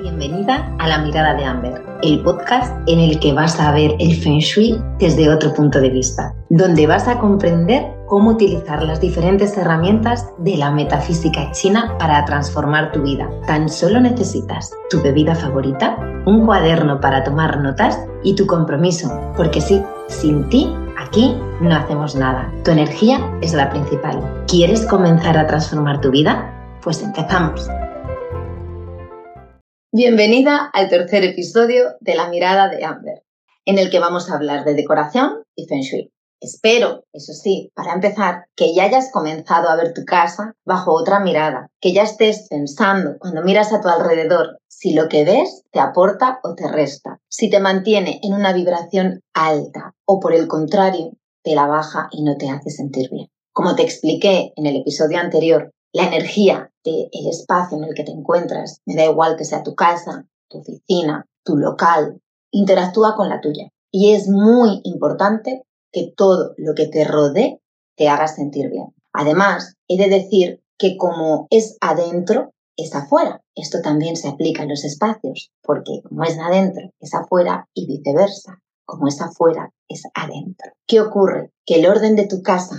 Bienvenida a La Mirada de Amber, el podcast en el que vas a ver el Feng Shui desde otro punto de vista, donde vas a comprender cómo utilizar las diferentes herramientas de la metafísica china para transformar tu vida. Tan solo necesitas tu bebida favorita, un cuaderno para tomar notas y tu compromiso, porque sí, sin ti Aquí no hacemos nada. Tu energía es la principal. ¿Quieres comenzar a transformar tu vida? Pues empezamos. Bienvenida al tercer episodio de La mirada de Amber, en el que vamos a hablar de decoración y feng shui. Espero, eso sí, para empezar, que ya hayas comenzado a ver tu casa bajo otra mirada, que ya estés pensando cuando miras a tu alrededor si lo que ves te aporta o te resta, si te mantiene en una vibración alta o por el contrario te la baja y no te hace sentir bien. Como te expliqué en el episodio anterior, la energía del espacio en el que te encuentras, me da igual que sea tu casa, tu oficina, tu local, interactúa con la tuya. Y es muy importante que todo lo que te rodee te haga sentir bien. Además, he de decir que como es adentro, es afuera. Esto también se aplica en los espacios, porque como es adentro, es afuera y viceversa. Como es afuera, es adentro. ¿Qué ocurre? Que el orden de tu casa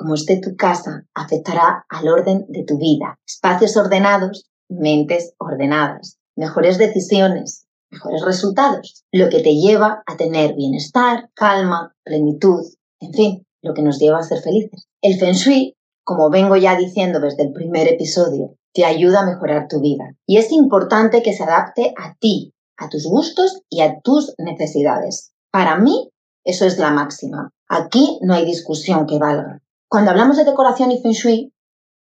como esté tu casa, afectará al orden de tu vida. Espacios ordenados, mentes ordenadas, mejores decisiones, mejores resultados, lo que te lleva a tener bienestar, calma, plenitud, en fin, lo que nos lleva a ser felices. El feng shui, como vengo ya diciendo desde el primer episodio, te ayuda a mejorar tu vida y es importante que se adapte a ti, a tus gustos y a tus necesidades. Para mí, eso es la máxima. Aquí no hay discusión que valga. Cuando hablamos de decoración y feng shui,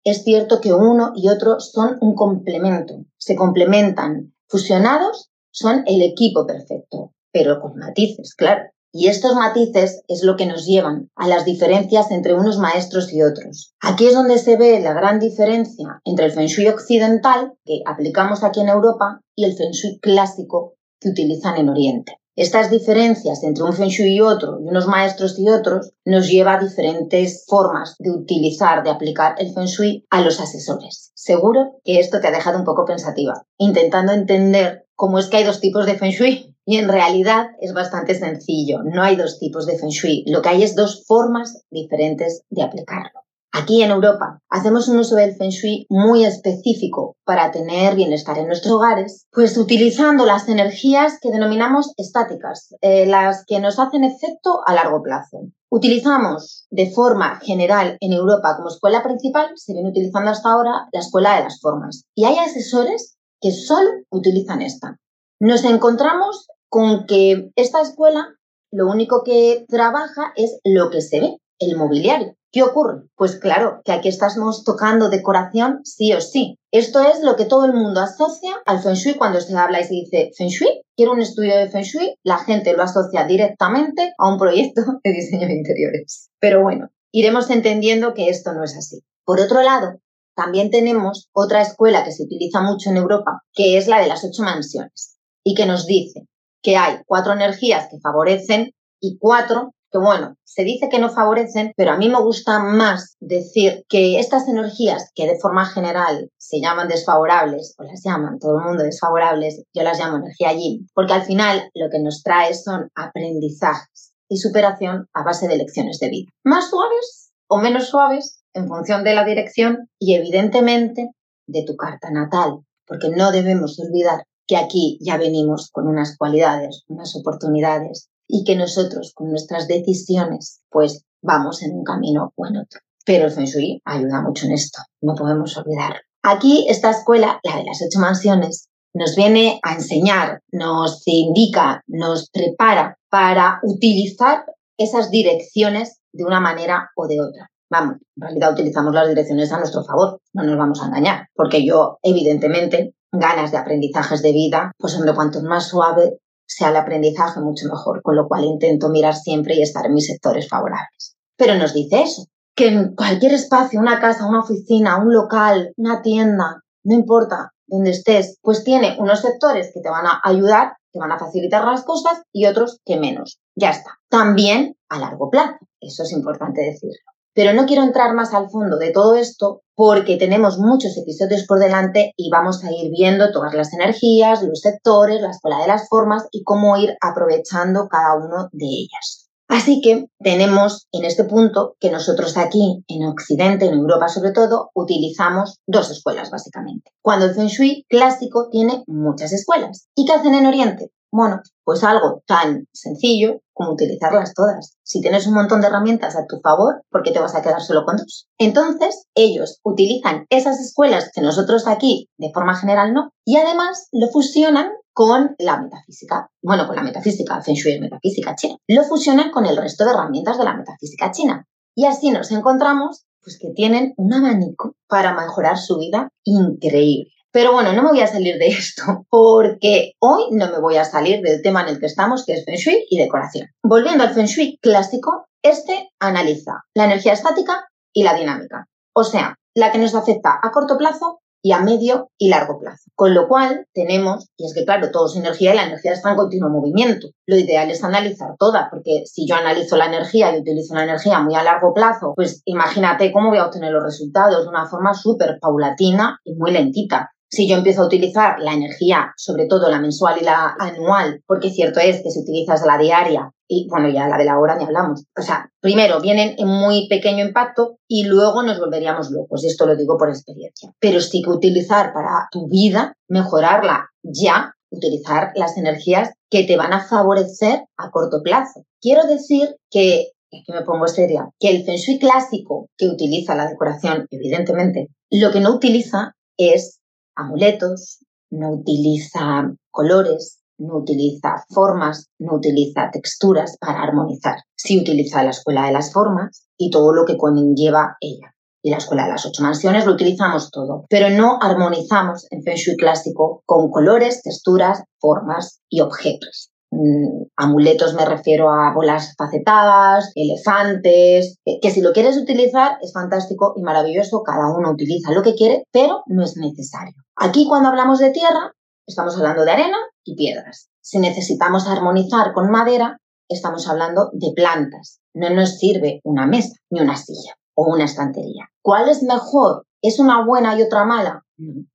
es cierto que uno y otro son un complemento, se complementan, fusionados son el equipo perfecto, pero con matices, claro. Y estos matices es lo que nos llevan a las diferencias entre unos maestros y otros. Aquí es donde se ve la gran diferencia entre el feng shui occidental, que aplicamos aquí en Europa, y el feng shui clásico que utilizan en Oriente. Estas diferencias entre un feng shui y otro, y unos maestros y otros, nos lleva a diferentes formas de utilizar, de aplicar el feng shui a los asesores. Seguro que esto te ha dejado un poco pensativa, intentando entender cómo es que hay dos tipos de feng shui. Y en realidad es bastante sencillo, no hay dos tipos de feng shui, lo que hay es dos formas diferentes de aplicarlo. Aquí en Europa hacemos un uso del feng shui muy específico para tener bienestar en nuestros hogares, pues utilizando las energías que denominamos estáticas, eh, las que nos hacen efecto a largo plazo. Utilizamos de forma general en Europa como escuela principal, se viene utilizando hasta ahora la escuela de las formas. Y hay asesores que solo utilizan esta. Nos encontramos con que esta escuela lo único que trabaja es lo que se ve, el mobiliario. ¿Qué ocurre? Pues claro, que aquí estamos tocando decoración sí o sí. Esto es lo que todo el mundo asocia al Feng Shui cuando se habla y se dice Feng Shui. Quiero un estudio de Feng Shui, la gente lo asocia directamente a un proyecto de diseño de interiores. Pero bueno, iremos entendiendo que esto no es así. Por otro lado, también tenemos otra escuela que se utiliza mucho en Europa, que es la de las ocho mansiones, y que nos dice que hay cuatro energías que favorecen y cuatro que bueno, se dice que no favorecen, pero a mí me gusta más decir que estas energías que de forma general se llaman desfavorables, o las llaman todo el mundo desfavorables, yo las llamo energía yin, porque al final lo que nos trae son aprendizajes y superación a base de lecciones de vida. Más suaves o menos suaves en función de la dirección y evidentemente de tu carta natal, porque no debemos olvidar que aquí ya venimos con unas cualidades, unas oportunidades y que nosotros con nuestras decisiones pues vamos en un camino o en otro. Pero el Feng Shui ayuda mucho en esto, no podemos olvidar. Aquí esta escuela, la de las ocho mansiones, nos viene a enseñar, nos indica, nos prepara para utilizar esas direcciones de una manera o de otra. Vamos, en realidad utilizamos las direcciones a nuestro favor, no nos vamos a engañar, porque yo, evidentemente, ganas de aprendizajes de vida, pues hombre, cuanto más suave, sea el aprendizaje mucho mejor, con lo cual intento mirar siempre y estar en mis sectores favorables. Pero nos dice eso, que en cualquier espacio, una casa, una oficina, un local, una tienda, no importa donde estés, pues tiene unos sectores que te van a ayudar, que van a facilitar las cosas y otros que menos. Ya está. También a largo plazo, eso es importante decirlo. Pero no quiero entrar más al fondo de todo esto porque tenemos muchos episodios por delante y vamos a ir viendo todas las energías, los sectores, la escuela de las formas y cómo ir aprovechando cada uno de ellas. Así que tenemos en este punto que nosotros aquí en Occidente, en Europa sobre todo, utilizamos dos escuelas básicamente. Cuando el Feng Shui clásico tiene muchas escuelas. ¿Y qué hacen en Oriente? Bueno, pues algo tan sencillo como utilizarlas todas. Si tienes un montón de herramientas a tu favor, ¿por qué te vas a quedar solo con dos? Entonces, ellos utilizan esas escuelas que nosotros aquí, de forma general, no, y además lo fusionan con la metafísica. Bueno, con la metafísica, Feng Shui metafísica china. Lo fusionan con el resto de herramientas de la metafísica china. Y así nos encontramos pues que tienen un abanico para mejorar su vida increíble. Pero bueno, no me voy a salir de esto porque hoy no me voy a salir del tema en el que estamos, que es Feng Shui y decoración. Volviendo al Feng Shui clásico, este analiza la energía estática y la dinámica. O sea, la que nos afecta a corto plazo y a medio y largo plazo. Con lo cual tenemos, y es que claro, todo es energía y la energía está en continuo movimiento. Lo ideal es analizar toda, porque si yo analizo la energía y utilizo la energía muy a largo plazo, pues imagínate cómo voy a obtener los resultados de una forma súper paulatina y muy lentita. Si yo empiezo a utilizar la energía, sobre todo la mensual y la anual, porque cierto es que si utilizas la diaria y bueno, ya la de la hora ni hablamos. O sea, primero vienen en muy pequeño impacto y luego nos volveríamos locos. Esto lo digo por experiencia. Pero sí que utilizar para tu vida, mejorarla ya, utilizar las energías que te van a favorecer a corto plazo. Quiero decir que, aquí me pongo seria, que el Feng Shui clásico que utiliza la decoración, evidentemente, lo que no utiliza es amuletos, no utiliza colores, no utiliza formas, no utiliza texturas para armonizar. Sí utiliza la escuela de las formas y todo lo que conlleva ella. Y la escuela de las ocho mansiones lo utilizamos todo, pero no armonizamos en Feng Shui clásico con colores, texturas, formas y objetos. Mm, amuletos me refiero a bolas facetadas, elefantes, que si lo quieres utilizar es fantástico y maravilloso, cada uno utiliza lo que quiere, pero no es necesario. Aquí cuando hablamos de tierra, estamos hablando de arena y piedras. Si necesitamos armonizar con madera, estamos hablando de plantas. No nos sirve una mesa ni una silla o una estantería. ¿Cuál es mejor? ¿Es una buena y otra mala?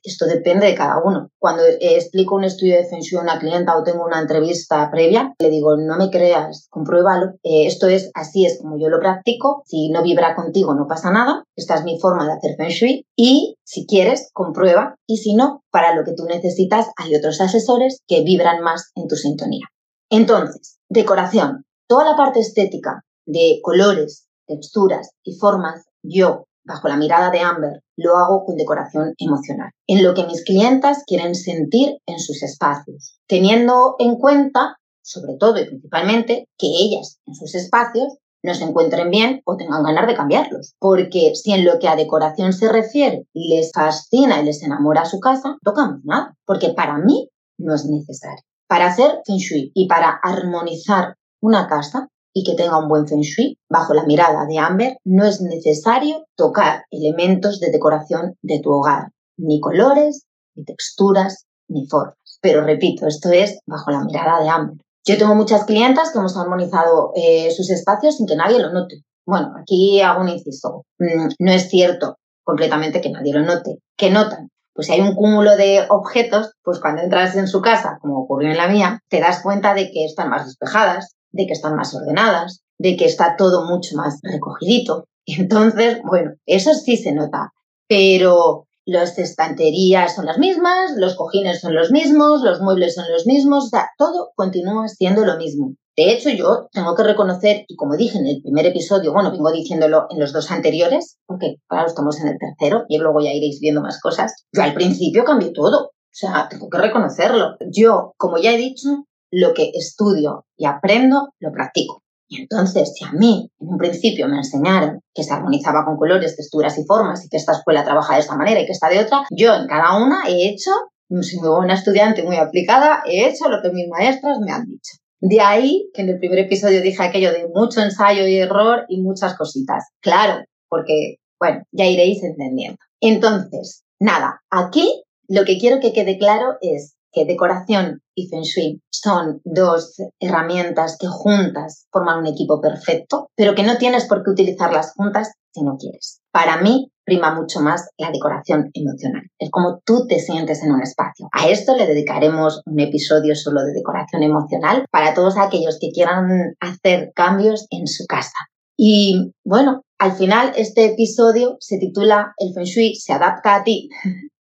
Esto depende de cada uno. Cuando explico un estudio de Feng a una clienta o tengo una entrevista previa, le digo, no me creas, compruébalo. Eh, esto es así, es como yo lo practico. Si no vibra contigo, no pasa nada. Esta es mi forma de hacer Feng. Y si quieres, comprueba. Y si no, para lo que tú necesitas, hay otros asesores que vibran más en tu sintonía. Entonces, decoración. Toda la parte estética de colores, texturas y formas, yo bajo la mirada de Amber, lo hago con decoración emocional, en lo que mis clientas quieren sentir en sus espacios, teniendo en cuenta, sobre todo y principalmente, que ellas en sus espacios no se encuentren bien o tengan ganas de cambiarlos. Porque si en lo que a decoración se refiere les fascina y les enamora su casa, tocamos nada, porque para mí no es necesario. Para hacer feng y para armonizar una casa, y que tenga un buen feng shui, bajo la mirada de Amber, no es necesario tocar elementos de decoración de tu hogar, ni colores, ni texturas, ni formas. Pero repito, esto es bajo la mirada de Amber. Yo tengo muchas clientas que hemos armonizado eh, sus espacios sin que nadie lo note. Bueno, aquí hago un inciso. Mm, no es cierto completamente que nadie lo note. ¿Qué notan? Pues si hay un cúmulo de objetos, pues cuando entras en su casa, como ocurrió en la mía, te das cuenta de que están más despejadas, de que están más ordenadas, de que está todo mucho más recogidito. Entonces, bueno, eso sí se nota, pero las estanterías son las mismas, los cojines son los mismos, los muebles son los mismos, o sea, todo continúa siendo lo mismo. De hecho, yo tengo que reconocer, y como dije en el primer episodio, bueno, vengo diciéndolo en los dos anteriores, porque claro, estamos en el tercero y luego ya iréis viendo más cosas, yo al principio cambié todo. O sea, tengo que reconocerlo. Yo, como ya he dicho, lo que estudio y aprendo, lo practico. Y entonces, si a mí en un principio me enseñaron que se armonizaba con colores, texturas y formas y que esta escuela trabaja de esta manera y que esta de otra, yo en cada una he hecho, soy muy estudiante, muy aplicada, he hecho lo que mis maestras me han dicho. De ahí que en el primer episodio dije aquello de mucho ensayo y error y muchas cositas. Claro, porque, bueno, ya iréis entendiendo. Entonces, nada, aquí lo que quiero que quede claro es que decoración y feng shui son dos herramientas que juntas forman un equipo perfecto, pero que no tienes por qué utilizarlas juntas si no quieres. Para mí, prima mucho más la decoración emocional. Es como tú te sientes en un espacio. A esto le dedicaremos un episodio solo de decoración emocional para todos aquellos que quieran hacer cambios en su casa. Y bueno, al final este episodio se titula El Feng Shui se adapta a ti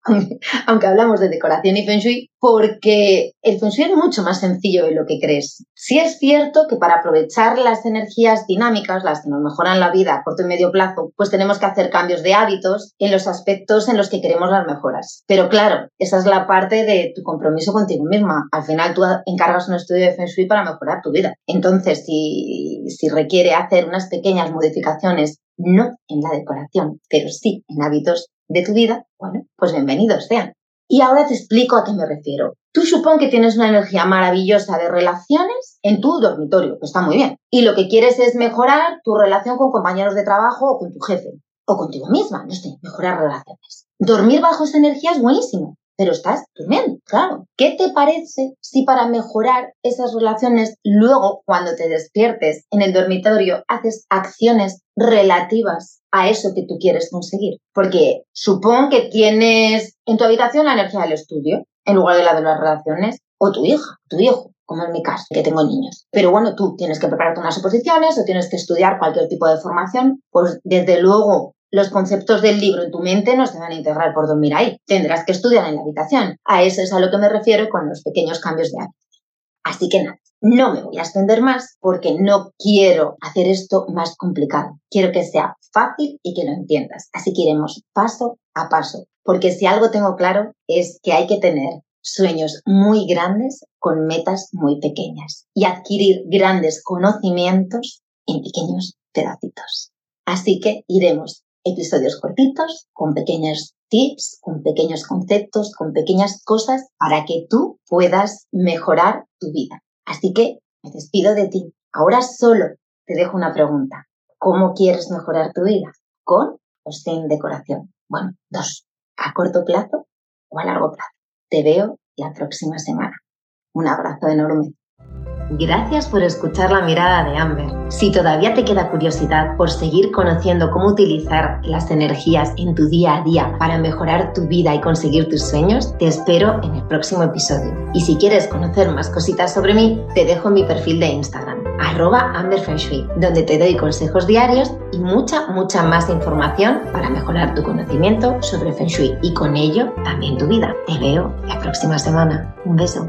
aunque hablamos de decoración y feng shui, porque el feng shui es mucho más sencillo de lo que crees. Sí es cierto que para aprovechar las energías dinámicas, las que nos mejoran la vida a corto y medio plazo, pues tenemos que hacer cambios de hábitos en los aspectos en los que queremos las mejoras. Pero claro, esa es la parte de tu compromiso contigo misma. Al final tú encargas un estudio de feng shui para mejorar tu vida. Entonces, si, si requiere hacer unas pequeñas modificaciones no en la decoración, pero sí en hábitos de tu vida, bueno, pues bienvenidos sean. Y ahora te explico a qué me refiero. Tú supón que tienes una energía maravillosa de relaciones en tu dormitorio, que está muy bien. Y lo que quieres es mejorar tu relación con compañeros de trabajo o con tu jefe. O contigo misma, no sé, mejorar relaciones. Dormir bajo esa energía es buenísimo pero estás durmiendo, claro. ¿Qué te parece si para mejorar esas relaciones luego, cuando te despiertes en el dormitorio, haces acciones relativas a eso que tú quieres conseguir? Porque supón que tienes en tu habitación la energía del estudio en lugar de la de las relaciones, o tu hija, tu hijo, como en mi caso, que tengo niños. Pero bueno, tú tienes que prepararte unas oposiciones o tienes que estudiar cualquier tipo de formación, pues desde luego los conceptos del libro en tu mente no se van a integrar por dormir ahí. Tendrás que estudiar en la habitación. A eso es a lo que me refiero con los pequeños cambios de hábitos. Así que nada, no me voy a extender más porque no quiero hacer esto más complicado. Quiero que sea fácil y que lo entiendas. Así que iremos paso a paso. Porque si algo tengo claro es que hay que tener sueños muy grandes con metas muy pequeñas y adquirir grandes conocimientos en pequeños pedacitos. Así que iremos episodios cortitos, con pequeños tips, con pequeños conceptos, con pequeñas cosas para que tú puedas mejorar tu vida. Así que me despido de ti. Ahora solo te dejo una pregunta. ¿Cómo quieres mejorar tu vida? ¿Con o sin decoración? Bueno, dos. ¿A corto plazo o a largo plazo? Te veo la próxima semana. Un abrazo enorme. Gracias por escuchar la mirada de Amber. Si todavía te queda curiosidad por seguir conociendo cómo utilizar las energías en tu día a día para mejorar tu vida y conseguir tus sueños, te espero en el próximo episodio. Y si quieres conocer más cositas sobre mí, te dejo mi perfil de Instagram, arroba donde te doy consejos diarios y mucha, mucha más información para mejorar tu conocimiento sobre Feng Shui y con ello también tu vida. Te veo la próxima semana. Un beso.